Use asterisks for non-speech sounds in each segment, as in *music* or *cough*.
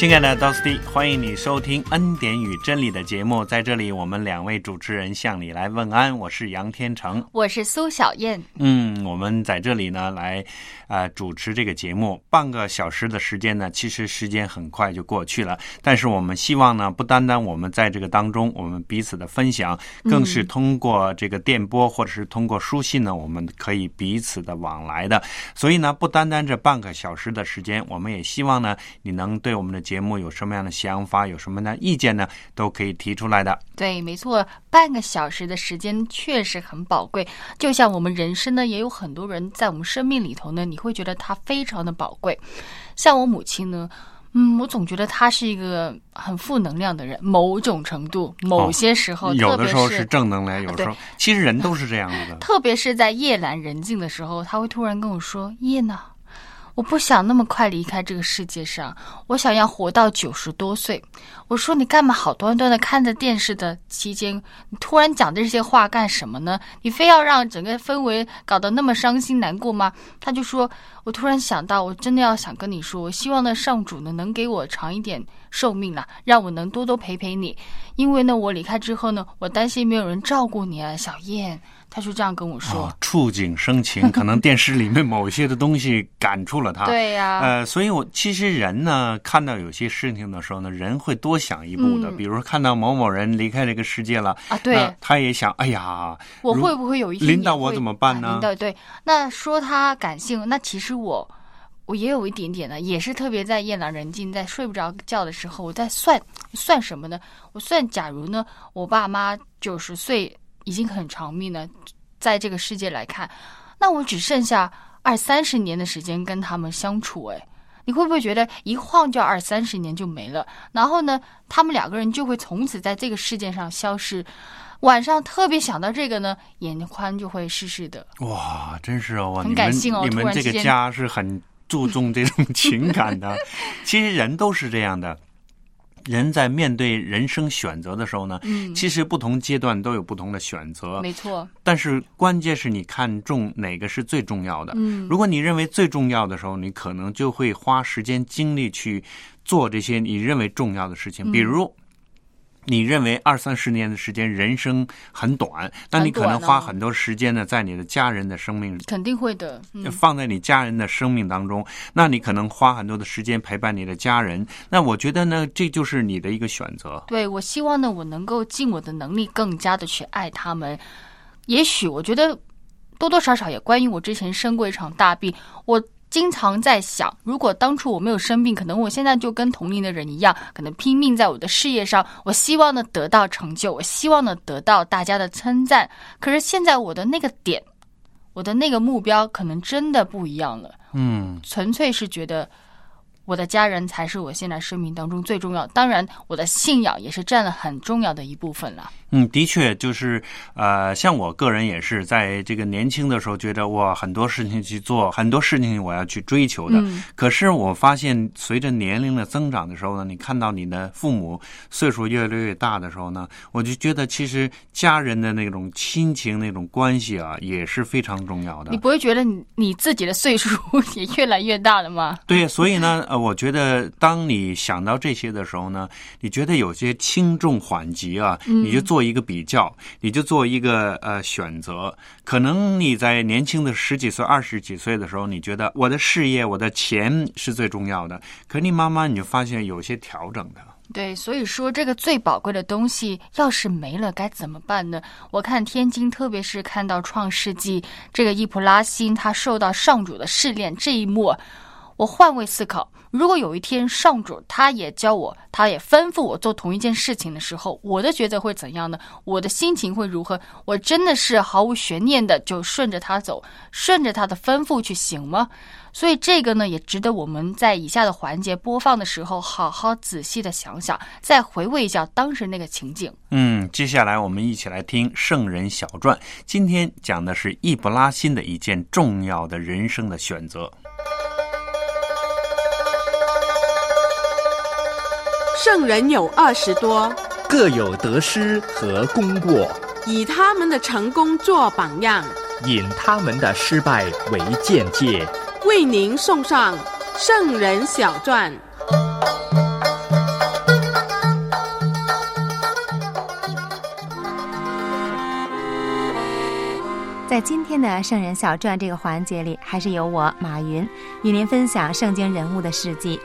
亲爱的 Dusty，欢迎你收听《恩典与真理》的节目。在这里，我们两位主持人向你来问安。我是杨天成，我是苏小燕。嗯，我们在这里呢，来呃主持这个节目。半个小时的时间呢，其实时间很快就过去了。但是我们希望呢，不单单我们在这个当中，我们彼此的分享，更是通过这个电波或者是通过书信呢，我们可以彼此的往来的。所以呢，不单单这半个小时的时间，我们也希望呢，你能对我们的。节目有什么样的想法，有什么的意见呢？都可以提出来的。对，没错，半个小时的时间确实很宝贵。就像我们人生呢，也有很多人在我们生命里头呢，你会觉得他非常的宝贵。像我母亲呢，嗯，我总觉得她是一个很负能量的人，某种程度，某些时候，有的时候是正能量，有时候其实人都是这样子的。特别是在夜阑人静的时候，他会突然跟我说：“叶娜。”我不想那么快离开这个世界上，我想要活到九十多岁。我说你干嘛好端端的看着电视的期间，你突然讲这些话干什么呢？你非要让整个氛围搞得那么伤心难过吗？他就说，我突然想到，我真的要想跟你说，我希望呢上主呢能给我长一点寿命了，让我能多多陪陪你，因为呢我离开之后呢，我担心没有人照顾你啊，小燕。他就这样跟我说：“触景生情，*laughs* 可能电视里面某些的东西感触了他。对呀，呃，所以我其实人呢，看到有些事情的时候呢，人会多想一步的。比如看到某某人离开这个世界了啊，对，他也想，哎呀，我会不会有一天领导我怎么办呢？对对，那说他感性，那其实我我也有一点点呢，也是特别在夜阑人静，在睡不着觉的时候，我在算算什么呢？我算，假如呢，我爸妈九十岁。已经很长命了，在这个世界来看，那我只剩下二三十年的时间跟他们相处。哎，你会不会觉得一晃就二三十年就没了？然后呢，他们两个人就会从此在这个世界上消失。晚上特别想到这个呢，眼眶就会湿湿的。哇，真是哦，很感性哦。你们这个家是很注重这种情感的。*laughs* 其实人都是这样的。人在面对人生选择的时候呢，嗯，其实不同阶段都有不同的选择，没错。但是关键是你看重哪个是最重要的。嗯，如果你认为最重要的时候，你可能就会花时间精力去做这些你认为重要的事情，比如。你认为二三十年的时间，人生很短，那你可能花很多时间呢，在你的家人的生命，肯定会的，放在你家人的生命当中，那你可能花很多的时间陪伴你的家人。那我觉得呢，这就是你的一个选择。对，我希望呢，我能够尽我的能力，更加的去爱他们。也许我觉得多多少少也关于我之前生过一场大病，我。经常在想，如果当初我没有生病，可能我现在就跟同龄的人一样，可能拼命在我的事业上。我希望呢得到成就，我希望呢得到大家的称赞。可是现在我的那个点，我的那个目标，可能真的不一样了。嗯，纯粹是觉得。我的家人才是我现在生命当中最重要，当然我的信仰也是占了很重要的一部分了。嗯，的确就是呃，像我个人也是在这个年轻的时候觉得哇，很多事情去做，很多事情我要去追求的。可是我发现随着年龄的增长的时候呢，你看到你的父母岁数越来越大的时候呢，我就觉得其实家人的那种亲情那种关系啊，也是非常重要的。你不会觉得你你自己的岁数 *laughs* 也越来越大了吗？对，所以呢，呃。我觉得，当你想到这些的时候呢，你觉得有些轻重缓急啊，你就做一个比较，你就做一个呃选择。可能你在年轻的十几岁、二十几岁的时候，你觉得我的事业、我的钱是最重要的。可你慢慢你就发现有些调整的。对，所以说这个最宝贵的东西要是没了该怎么办呢？我看天津，特别是看到创世纪这个伊普拉辛他受到上主的试炼这一幕。我换位思考，如果有一天上主他也教我，他也吩咐我做同一件事情的时候，我的抉择会怎样呢？我的心情会如何？我真的是毫无悬念的就顺着他走，顺着他的吩咐去行吗？所以这个呢，也值得我们在以下的环节播放的时候，好好仔细的想想，再回味一下当时那个情景。嗯，接下来我们一起来听《圣人小传》，今天讲的是易卜拉欣的一件重要的人生的选择。圣人有二十多，各有得失和功过，以他们的成功做榜样，引他们的失败为鉴戒。为您送上《圣人小传》。在今天的《圣人小传》这个环节里，还是由我马云与您分享圣经人物的事迹。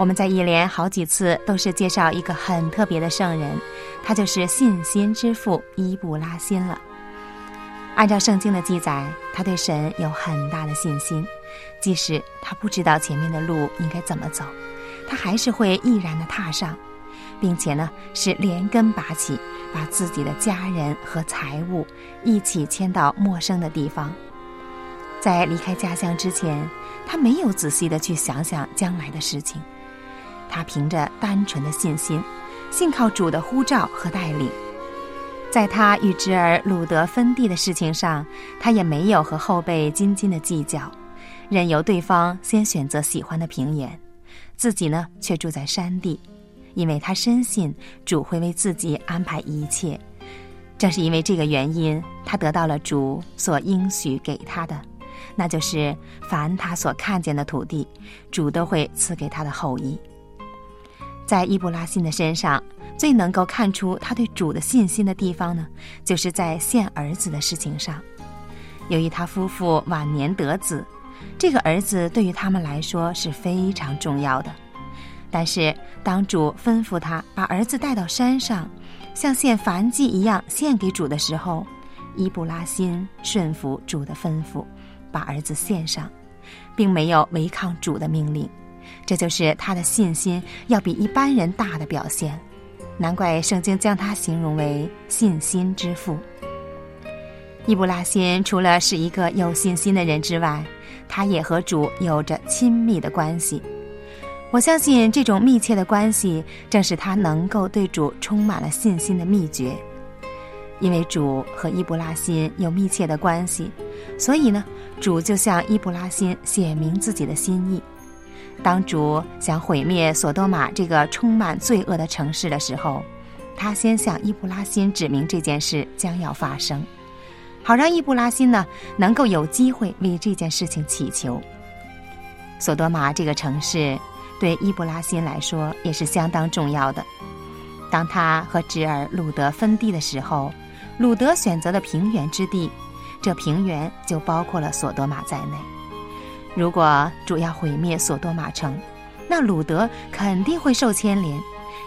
我们在一连好几次都是介绍一个很特别的圣人，他就是信心之父伊布拉辛了。按照圣经的记载，他对神有很大的信心，即使他不知道前面的路应该怎么走，他还是会毅然的踏上，并且呢是连根拔起，把自己的家人和财物一起迁到陌生的地方。在离开家乡之前，他没有仔细的去想想将来的事情。他凭着单纯的信心，信靠主的呼召和带领，在他与侄儿鲁德分地的事情上，他也没有和后辈斤斤的计较，任由对方先选择喜欢的平原，自己呢却住在山地，因为他深信主会为自己安排一切。正是因为这个原因，他得到了主所应许给他的，那就是凡他所看见的土地，主都会赐给他的后裔。在伊布拉辛的身上，最能够看出他对主的信心的地方呢，就是在献儿子的事情上。由于他夫妇晚年得子，这个儿子对于他们来说是非常重要的。但是当主吩咐他把儿子带到山上，像献燔祭一样献给主的时候，伊布拉辛顺服主的吩咐，把儿子献上，并没有违抗主的命令。这就是他的信心要比一般人大的表现，难怪圣经将他形容为信心之父。伊布拉辛除了是一个有信心的人之外，他也和主有着亲密的关系。我相信这种密切的关系正是他能够对主充满了信心的秘诀。因为主和伊布拉辛有密切的关系，所以呢，主就向伊布拉辛写明自己的心意。当主想毁灭索多玛这个充满罪恶的城市的时候，他先向伊布拉辛指明这件事将要发生，好让伊布拉辛呢能够有机会为这件事情祈求。索多玛这个城市对伊布拉辛来说也是相当重要的。当他和侄儿鲁德分地的时候，鲁德选择的平原之地，这平原就包括了索多玛在内。如果主要毁灭索多玛城，那鲁德肯定会受牵连。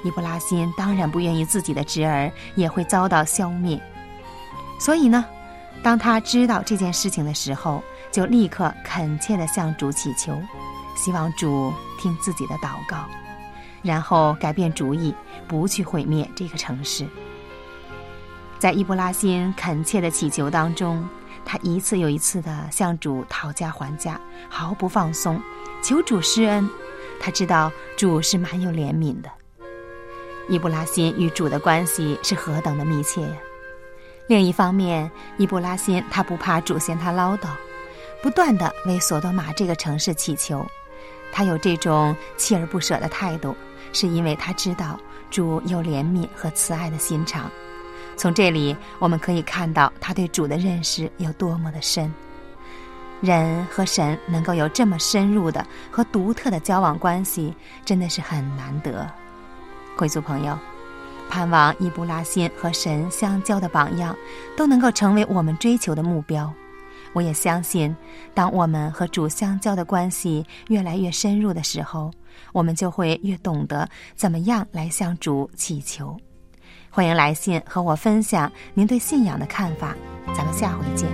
伊布拉辛当然不愿意自己的侄儿也会遭到消灭。所以呢，当他知道这件事情的时候，就立刻恳切地向主祈求，希望主听自己的祷告，然后改变主意，不去毁灭这个城市。在伊布拉辛恳切的祈求当中。他一次又一次地向主讨价还价，毫不放松，求主施恩。他知道主是蛮有怜悯的。伊布拉辛与主的关系是何等的密切呀！另一方面，伊布拉辛他不怕主嫌他唠叨，不断地为索多玛这个城市祈求。他有这种锲而不舍的态度，是因为他知道主有怜悯和慈爱的心肠。从这里我们可以看到他对主的认识有多么的深。人和神能够有这么深入的和独特的交往关系，真的是很难得。贵族朋友，盼望伊布拉辛和神相交的榜样都能够成为我们追求的目标。我也相信，当我们和主相交的关系越来越深入的时候，我们就会越懂得怎么样来向主祈求。欢迎来信和我分享您对信仰的看法咱们下回见。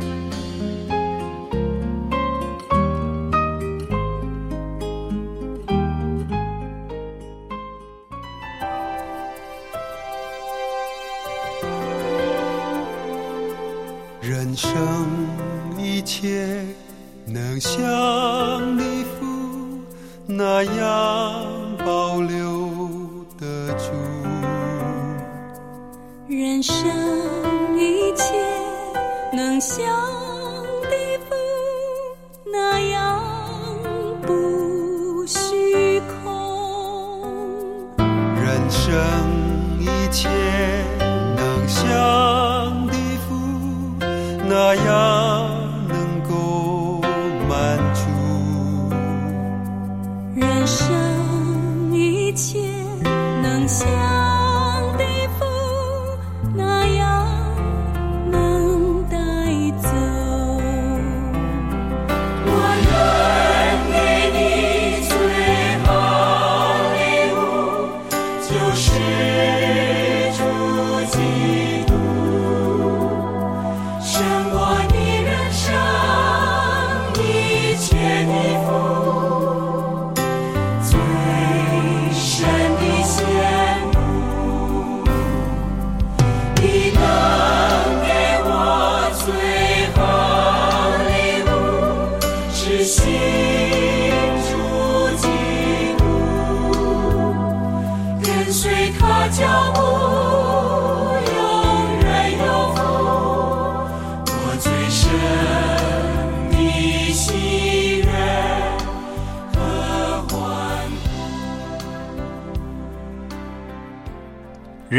人生一切能像礼服那样保留的住。人生一切能相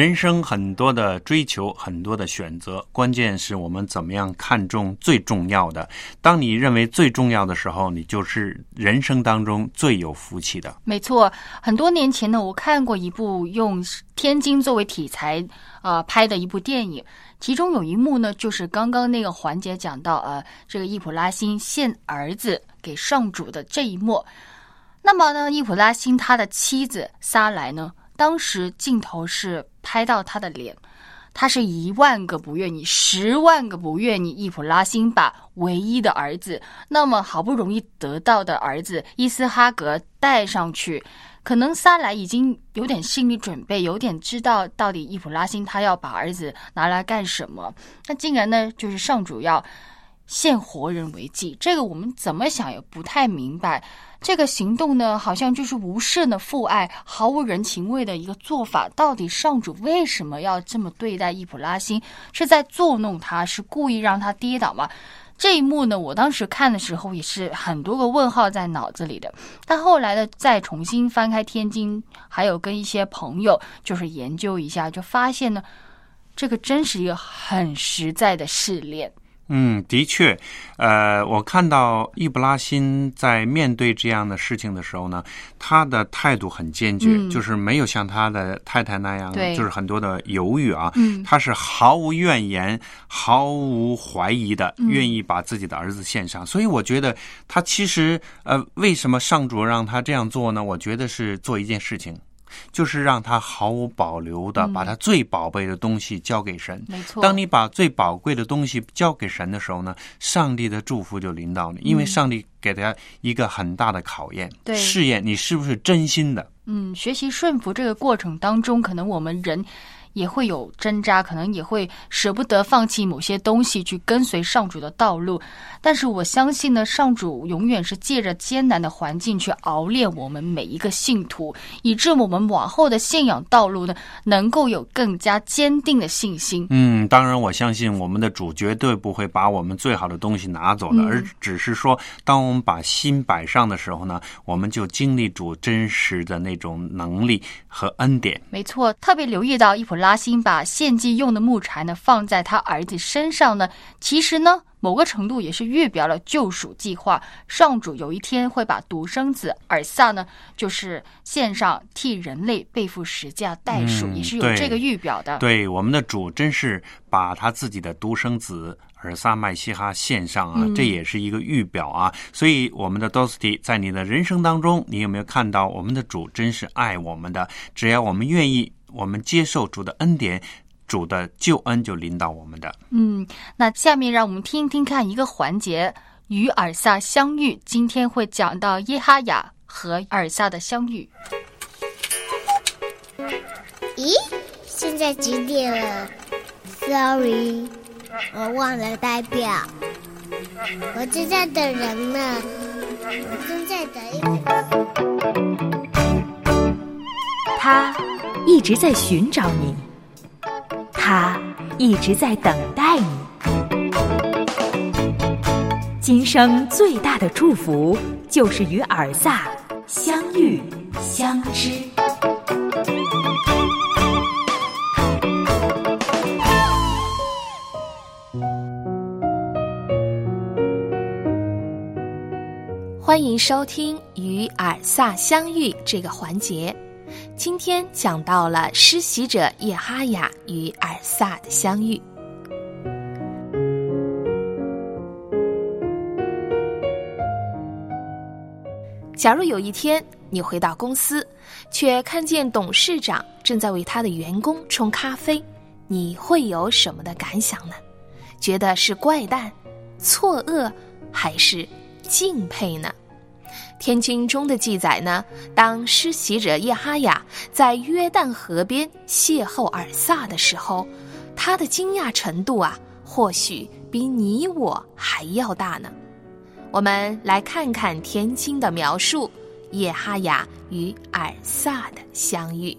人生很多的追求，很多的选择，关键是我们怎么样看重最重要的。当你认为最重要的时候，你就是人生当中最有福气的。没错，很多年前呢，我看过一部用天津作为题材呃拍的一部电影，其中有一幕呢，就是刚刚那个环节讲到呃，这个易普拉欣献儿子给上主的这一幕。那么呢，易普拉欣他的妻子撒莱呢，当时镜头是拍到他的脸，他是一万个不愿意，十万个不愿意，易普拉欣把唯一的儿子，那么好不容易得到的儿子伊斯哈格带上去。可能撒莱已经有点心理准备，有点知道到底易普拉欣他要把儿子拿来干什么。那竟然呢，就是上主要献活人为祭，这个我们怎么想也不太明白。这个行动呢，好像就是无甚的父爱，毫无人情味的一个做法。到底上主为什么要这么对待易普拉欣？是在作弄他，是故意让他跌倒吗？这一幕呢，我当时看的时候也是很多个问号在脑子里的。但后来呢，再重新翻开《天津》，还有跟一些朋友就是研究一下，就发现呢，这个真是一个很实在的试炼。嗯，的确，呃，我看到易布拉欣在面对这样的事情的时候呢，他的态度很坚决，嗯就是没有像他的太太那样，对就是很多的犹豫啊，嗯他是毫无怨言、毫无怀疑的，嗯愿意把自己的儿子献上。所以我觉得他其实，呃，为什么上主让他这样做呢？我觉得是做一件事情。就是让他毫无保留的嗯。把他最宝贝的东西交给神，没。错，当你把最宝贵的东西交给神的时候呢，上帝的祝福就临到你，因为上帝给他一个很大的考验，对。试验你是不是真心的。嗯，学习顺服这个过程当中，可能我们人也会有挣扎，可能也会舍不得放弃某些东西去跟随上主的道路。但是我相信呢，上主永远是借着艰难的环境去熬炼我们每一个信徒，以致我们往后的信仰道路呢，能够有更加坚定的信心。嗯，当然，我相信我们的主绝对不会把我们最好的东西拿走的，嗯而只是说，当我们把心摆上的时候呢，我们就经历主真实的那种能力和恩典。没错，特别留意到伊普拉辛把献祭用的木柴呢放在他儿子身上呢，其实呢。某个程度也是预表了救赎计划，上主有一天会把独生子尔萨呢，就是献上替人类背负十架代赎，嗯也是有这个预表的。对，我们的主真是把他自己的独生子尔萨麦西哈献上啊，嗯这也是一个预表啊。所以，我们的 Dosty 在你的人生当中，你有没有看到我们的主真是爱我们的？只要我们愿意，我们接受主的恩典。主的救恩就临到我们的。嗯，那下面让我们听一听看一个环节，与尔萨相遇。今天会讲到耶哈雅和尔萨的相遇。咦，现在几点了？Sorry，我忘了代表。我正在等人呢，我正在等一个。他一直在寻找你，他一直在等待你。今生最大的祝福就是与尔萨相遇相知。欢迎收听与尔萨相遇这个环节。今天讲到了施洗者叶哈雅与尔萨的相遇。假如有一天你回到公司，却看见董事长正在为他的员工冲咖啡，你会有什么的感想呢？觉得是怪诞、错愕，还是敬佩呢？天经中的记载呢，当施洗者叶哈雅在约旦河边邂逅尔萨的时候，他的惊讶程度啊，或许比你我还要大呢。我们来看看天经的描述：叶哈雅与尔萨的相遇。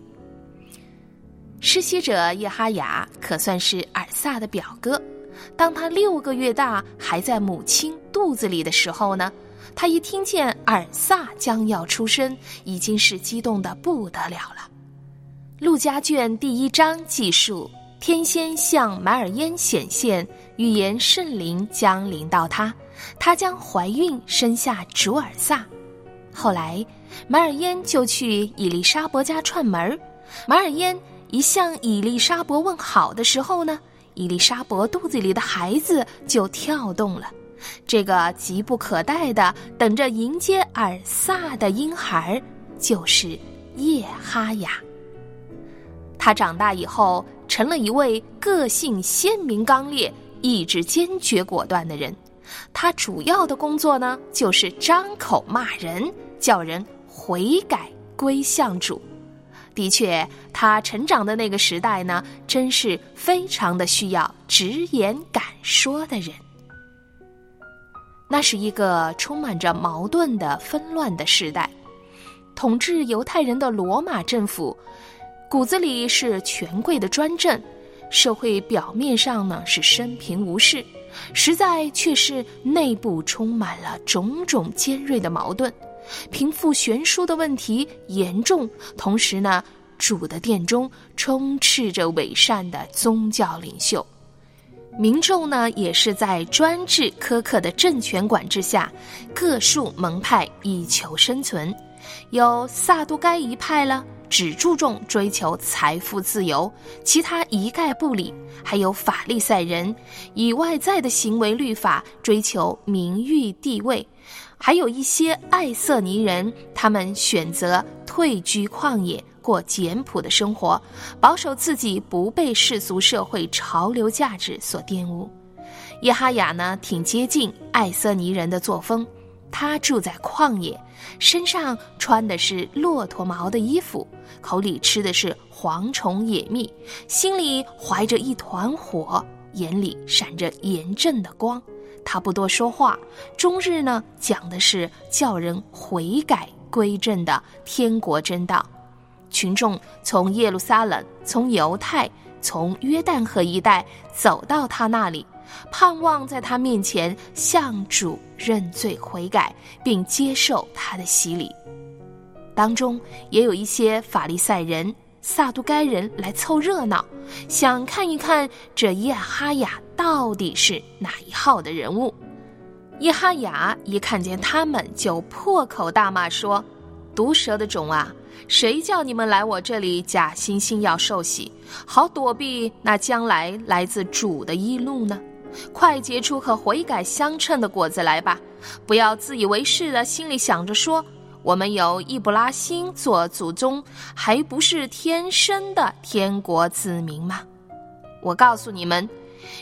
施洗者叶哈雅可算是尔萨的表哥。当他六个月大，还在母亲肚子里的时候呢，他一听见尔萨将要出生，已经是激动的不得了了。陆家卷第一章记述，天仙向买尔烟显现，预言圣灵将临到他。她将怀孕生下主尔萨，后来马尔烟就去伊丽莎伯家串门儿。马尔烟一向伊丽莎伯问好的时候呢，伊丽莎伯肚子里的孩子就跳动了。这个急不可待的等着迎接尔萨的婴孩，就是叶哈雅。他长大以后成了一位个性鲜明、刚烈、意志坚决、果断的人。他主要的工作呢，就是张口骂人，叫人悔改归向主。的确，他成长的那个时代呢，真是非常的需要直言敢说的人。那是一个充满着矛盾的纷乱的时代，统治犹太人的罗马政府，骨子里是权贵的专政，社会表面上呢是生平无事。实在却是内部充满了种种尖锐的矛盾，贫富悬殊的问题严重。同时呢，主的殿中充斥着伪善的宗教领袖，民众呢也是在专制苛刻的政权管制下，各树门派以求生存，有萨都该一派了。只注重追求财富自由，其他一概不理。还有法利赛人以外在的行为律法追求名誉地位，还有一些爱色尼人，他们选择退居旷野，过简朴的生活，保守自己不被世俗社会潮流价值所玷污。耶哈雅呢，挺接近爱色尼人的作风。他住在旷野，身上穿的是骆驼毛的衣服，口里吃的是蝗虫野蜜，心里怀着一团火，眼里闪着严正的光。他不多说话，终日呢讲的是叫人悔改归正的天国真道。群众从耶路撒冷、从犹太、从约旦河一带走到他那里。盼望在他面前向主认罪悔改，并接受他的洗礼。当中也有一些法利赛人、撒都该人来凑热闹，想看一看这叶哈雅到底是哪一号的人物。叶哈雅一看见他们，就破口大骂说：“毒蛇的种啊，谁叫你们来我这里假惺惺要受洗，好躲避那将来来自主的一路呢？”快结出和悔改相称的果子来吧！不要自以为是的，心里想着说：“我们有易布拉欣做祖宗，还不是天生的天国子民吗？”我告诉你们，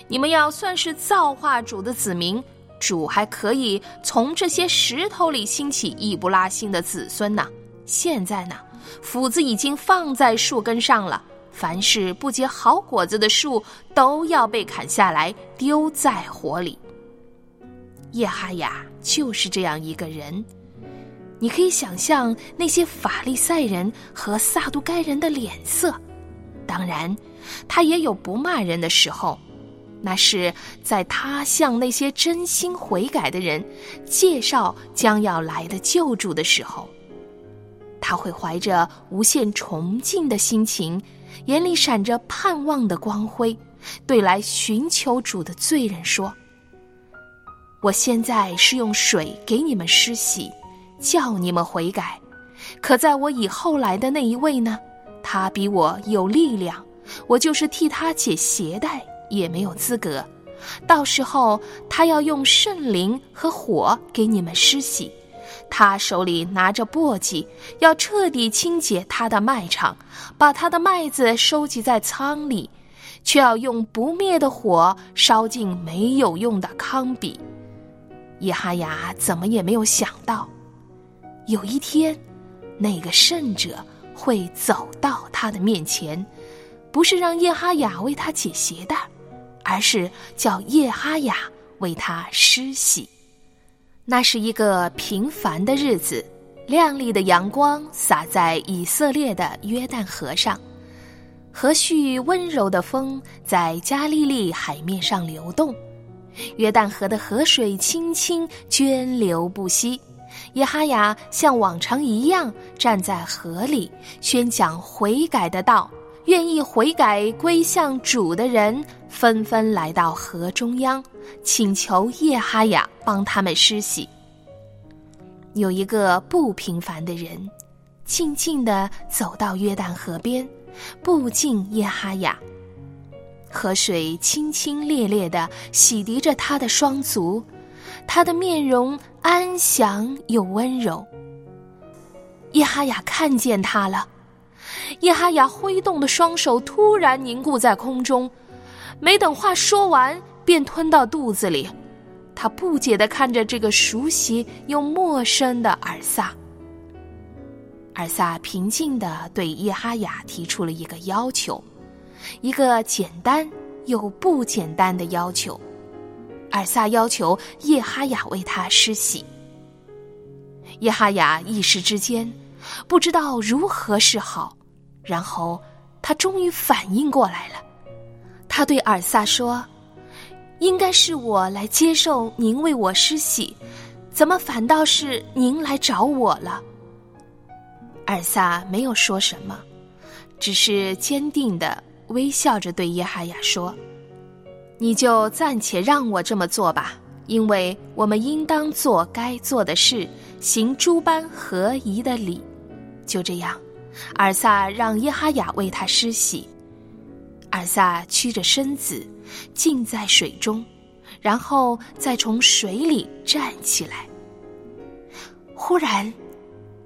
你们要算是造化主的子民，主还可以从这些石头里兴起易布拉欣的子孙呢。现在呢，斧子已经放在树根上了，凡是不结好果子的树都要被砍下来丢在火里。叶哈雅就是这样一个人。你可以想象那些法利赛人和撒都该人的脸色。当然，他也有不骂人的时候，那是在他向那些真心悔改的人介绍将要来的救助的时候。他会怀着无限崇敬的心情，眼里闪着盼望的光辉，对来寻求主的罪人说：“我现在是用水给你们施洗。”叫你们悔改，可在我以后来的那一位呢？他比我有力量，我就是替他解鞋带也没有资格。到时候他要用圣灵和火给你们施洗，他手里拿着簸箕，要彻底清洁他的麦场，把他的麦子收集在仓里，却要用不灭的火烧尽没有用的糠比。耶哈雅怎么也没有想到。有一天，那个圣者会走到他的面前，不是让叶哈雅为他解鞋带，而是叫叶哈雅为他施洗。那是一个平凡的日子，亮丽的阳光洒在以色列的约旦河上，和煦温柔的风在加利利海面上流动，约旦河的河水清清，涓流不息。耶哈雅像往常一样站在河里，宣讲悔改的道。愿意悔改归向主的人，纷纷来到河中央，请求耶哈雅帮他们施洗。有一个不平凡的人，静静地走到约旦河边，步进耶哈雅。河水清清冽冽地洗涤着他的双足。他的面容安详又温柔。叶哈雅看见他了，叶哈雅挥动的双手突然凝固在空中，没等话说完，便吞到肚子里。他不解的看着这个熟悉又陌生的尔萨。尔萨平静的对叶哈雅提出了一个要求，一个简单又不简单的要求。尔萨要求叶哈雅为他施洗。叶哈雅一时之间不知道如何是好，然后他终于反应过来了。他对尔萨说：“应该是我来接受您为我施洗，怎么反倒是您来找我了？”尔萨没有说什么，只是坚定的微笑着对耶哈雅说。你就暂且让我这么做吧，因为我们应当做该做的事，行诸般合宜的礼。就这样，尔萨让耶哈雅为他施洗。尔萨屈着身子，浸在水中，然后再从水里站起来。忽然，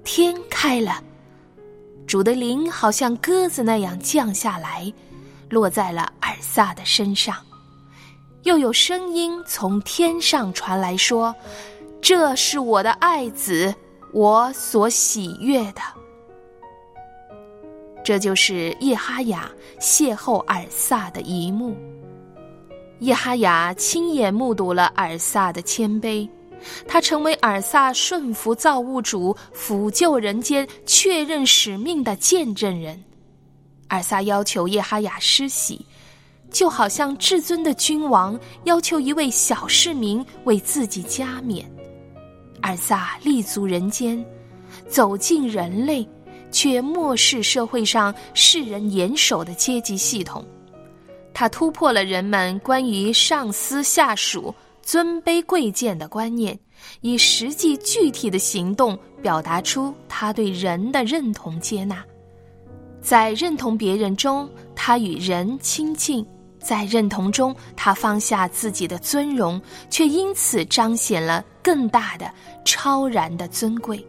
天开了，主的灵好像鸽子那样降下来，落在了尔萨的身上。又有声音从天上传来，说：“这是我的爱子，我所喜悦的。”这就是叶哈雅邂逅尔萨的一幕。叶哈雅亲眼目睹了尔萨的谦卑，他成为尔萨顺服造物主、抚救人间、确认使命的见证人。尔萨要求叶哈雅施洗。就好像至尊的君王要求一位小市民为自己加冕，尔萨立足人间，走进人类，却漠视社会上世人严守的阶级系统。他突破了人们关于上司下属、尊卑贵贱的观念，以实际具体的行动表达出他对人的认同接纳。在认同别人中，他与人亲近。在认同中，他放下自己的尊荣，却因此彰显了更大的、超然的尊贵。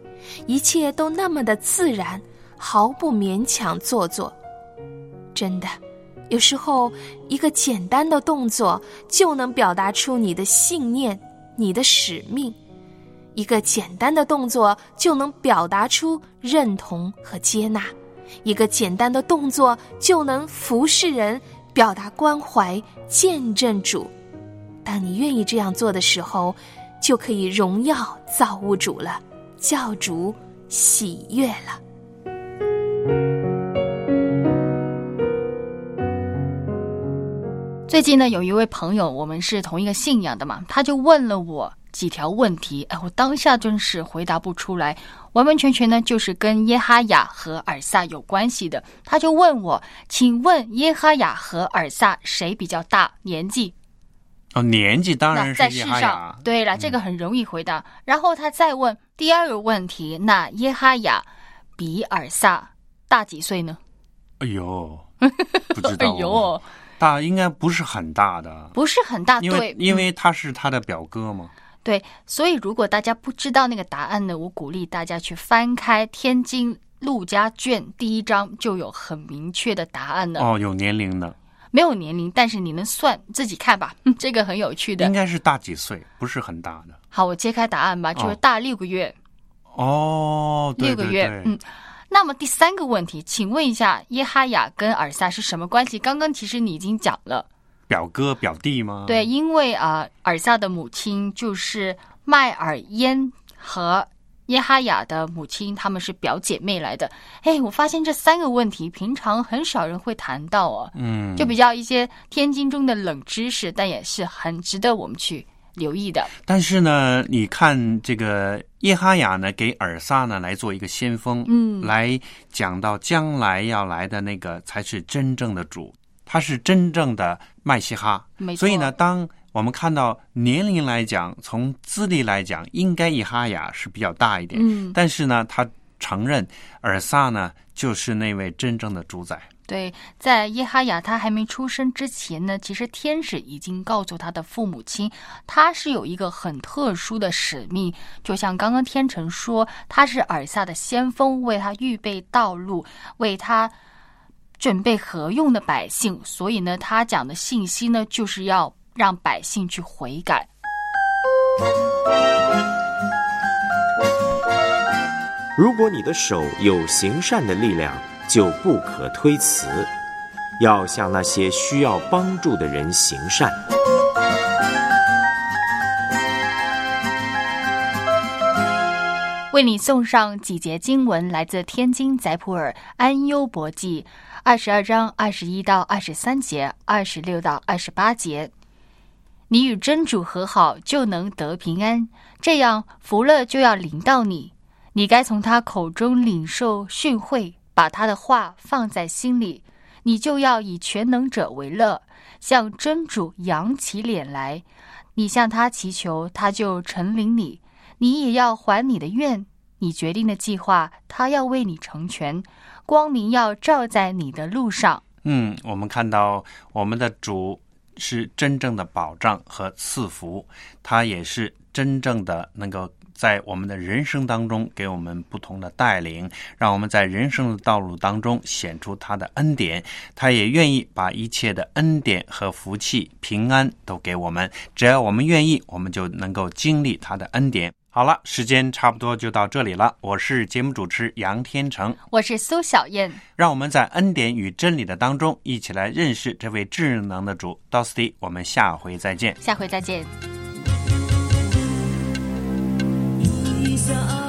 一切都那么的自然，毫不勉强做作。真的，有时候一个简单的动作就能表达出你的信念、你的使命；一个简单的动作就能表达出认同和接纳。一个简单的动作就能服侍人，表达关怀，见证主。当你愿意这样做的时候，就可以荣耀造物主了，教主喜悦了。最近呢，有一位朋友，我们是同一个信仰的嘛，他就问了我几条问题，哎，我当下真是回答不出来，完完全全呢就是跟耶哈雅和尔萨有关系的。他就问我，请问耶哈雅和尔萨谁比较大年纪？哦，年纪当然是在世上雅，，对了，这个很容易回答。然后他再问第二个问题，那耶哈雅比尔萨大几岁呢？哎呦，不知 *laughs* 哎道、呦，大应该不是很大的，不是很大，因为对，因为他是他的表哥嘛。对，所以如果大家不知道那个答案呢，我鼓励大家去翻开《天津陆家卷》第一章，就有很明确的答案了。哦，有年龄的，没有年龄，但是你能算，自己看吧，*laughs* 这个很有趣的应。该是大几岁，不是很大的。好，我揭开答案吧，就是哦大六个月，哦，对六个月，嗯。那么第三个问题，请问一下，耶哈雅跟尔萨是什么关系？刚刚其实你已经讲了。表哥表弟吗？对，，因为啊、尔萨的母亲就是麦尔烟和耶哈雅的母亲，她们是表姐妹来的。哎，我发现这三个问题平常很少人会谈到哦，嗯，就比较一些天津中的冷知识，但也是很值得我们去留意的。但是呢，你看这个耶哈雅呢，给尔萨呢来做一个先锋，嗯来讲到将来要来的那个才是真正的主，他是真正的麦西哈。没错所以呢，当我们看到年龄来讲，从资历来讲，应该耶哈雅是比较大一点，嗯但是呢，他承认尔萨呢就是那位真正的主宰。对，在耶哈雅他还没出生之前呢，其实天使已经告诉他的父母亲，他是有一个很特殊的使命。就像刚刚天成说，他是尔萨的先锋，为他预备道路，为他准备合用的百姓。所以呢，他讲的信息呢，就是要让百姓去悔改。如果你的手有行善的力量，就不可推辞，要向那些需要帮助的人行善。为你送上几节经文，来自天津载普尔安优博记二十二章二十一到二十三节，二十六到二十八节。你与真主和好，就能得平安，这样福乐就要临到你。你该从他口中领受训诲，把他的话放在心里。你就要以全能者为乐，向真主扬起脸来。你向他祈求，他就成领你。你也要还你的愿，你决定的计划，他要为你成全。光明要照在你的路上。嗯，我们看到我们的主是真正的保障和赐福，他也是真正的能够在我们的人生当中给我们不同的带领，让我们在人生的道路当中显出他的恩典。他也愿意把一切的恩典和福气、平安都给我们，只要我们愿意，我们就能够经历他的恩典。好了，时间差不多就到这里了。我是节目主持杨天成，我是苏小燕，让我们在恩典与真理的当中，一起来认识这位智能的主。到此地，我们下回再见。下回再见。一下。